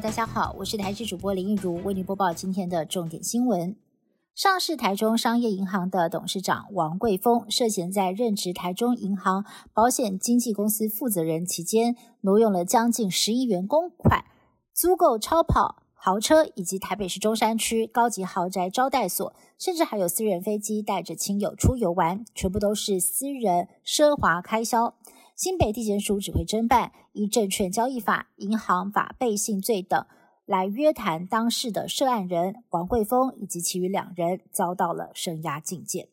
大家好，我是台视主播林玉如，为您播报今天的重点新闻。上市台中商业银行的董事长王贵峰涉嫌在任职台中银行保险经纪公司负责人期间，挪用了将近十亿元公款，租购超跑。豪车以及台北市中山区高级豪宅招待所，甚至还有私人飞机带着亲友出游玩，全部都是私人奢华开销。新北地检署指挥侦办，依证券交易法、银行法背信罪等来约谈当事的涉案人王贵峰以及其余两人，遭到了声押禁见。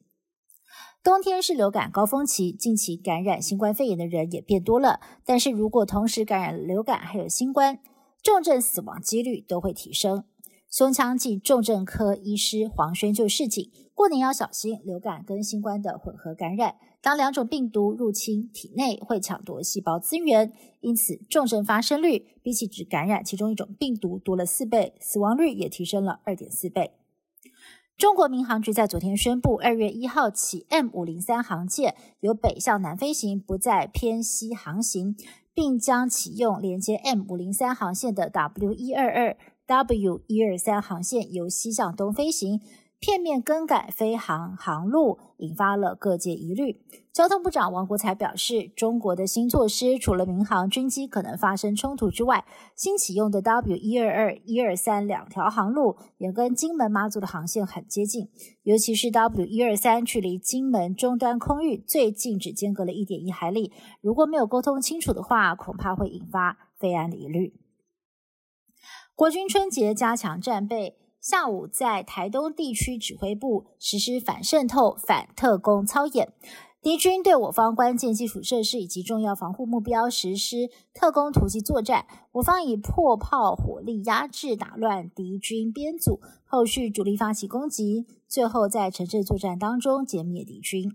冬天是流感高峰期，近期感染新冠肺炎的人也变多了，但是如果同时感染流感还有新冠，重症死亡几率都会提升。胸腔暨重症科医师黄轩就示警，过年要小心流感跟新冠的混合感染。当两种病毒入侵体内，会抢夺细胞资源，因此重症发生率比起只感染其中一种病毒多了四倍，死亡率也提升了二点四倍。中国民航局在昨天宣布，二月一号起，M 五零三航舰由北向南飞行，不再偏西航行。并将启用连接 M 五零三航线的 W 一二二 W 一二三航线由西向东飞行，片面更改飞航航路，引发了各界疑虑。交通部长王国才表示，中国的新措施除了民航军机可能发生冲突之外，新启用的 W 一二二一二三两条航路也跟金门妈祖的航线很接近，尤其是 W 一二三距离金门终端空域最近只间隔了一点一海里，如果没有沟通清楚的话，恐怕会引发飞安的疑虑。国军春节加强战备，下午在台东地区指挥部实施反渗透、反特工操演。敌军对我方关键基础设施以及重要防护目标实施特工突击作战，我方以破炮火力压制打乱敌军编组，后续主力发起攻击，最后在城镇作战当中歼灭敌军。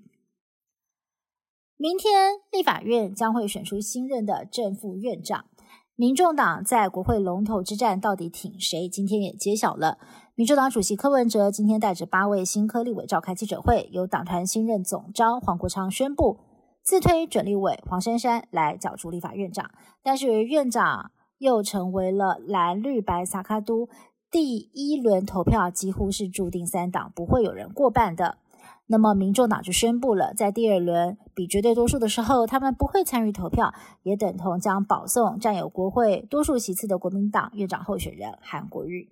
明天立法院将会选出新任的正副院长。民众党在国会龙头之战到底挺谁？今天也揭晓了。民众党主席柯文哲今天带着八位新科立委召开记者会，由党团新任总召黄国昌宣布自推准立委黄珊珊来角逐立法院长。但是院长又成为了蓝绿白萨卡都第一轮投票，几乎是注定三党不会有人过半的。那么，民众党就宣布了，在第二轮比绝对多数的时候，他们不会参与投票，也等同将保送占有国会多数席次的国民党院长候选人韩国瑜。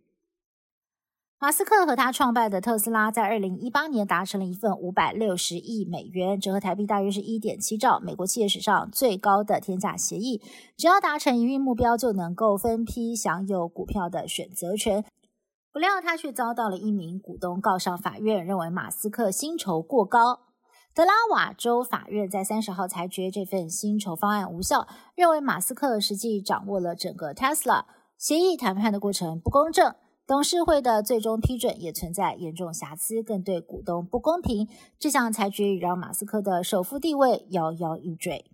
马斯克和他创办的特斯拉在二零一八年达成了一份五百六十亿美元，折合台币大约是一点七兆，美国企业史上最高的天价协议。只要达成营运目标，就能够分批享有股票的选择权。不料他却遭到了一名股东告上法院，认为马斯克薪酬过高。德拉瓦州法院在三十号裁决这份薪酬方案无效，认为马斯克实际掌握了整个 Tesla 协议谈判的过程不公正，董事会的最终批准也存在严重瑕疵，更对股东不公平。这项裁决让马斯克的首富地位摇摇欲坠。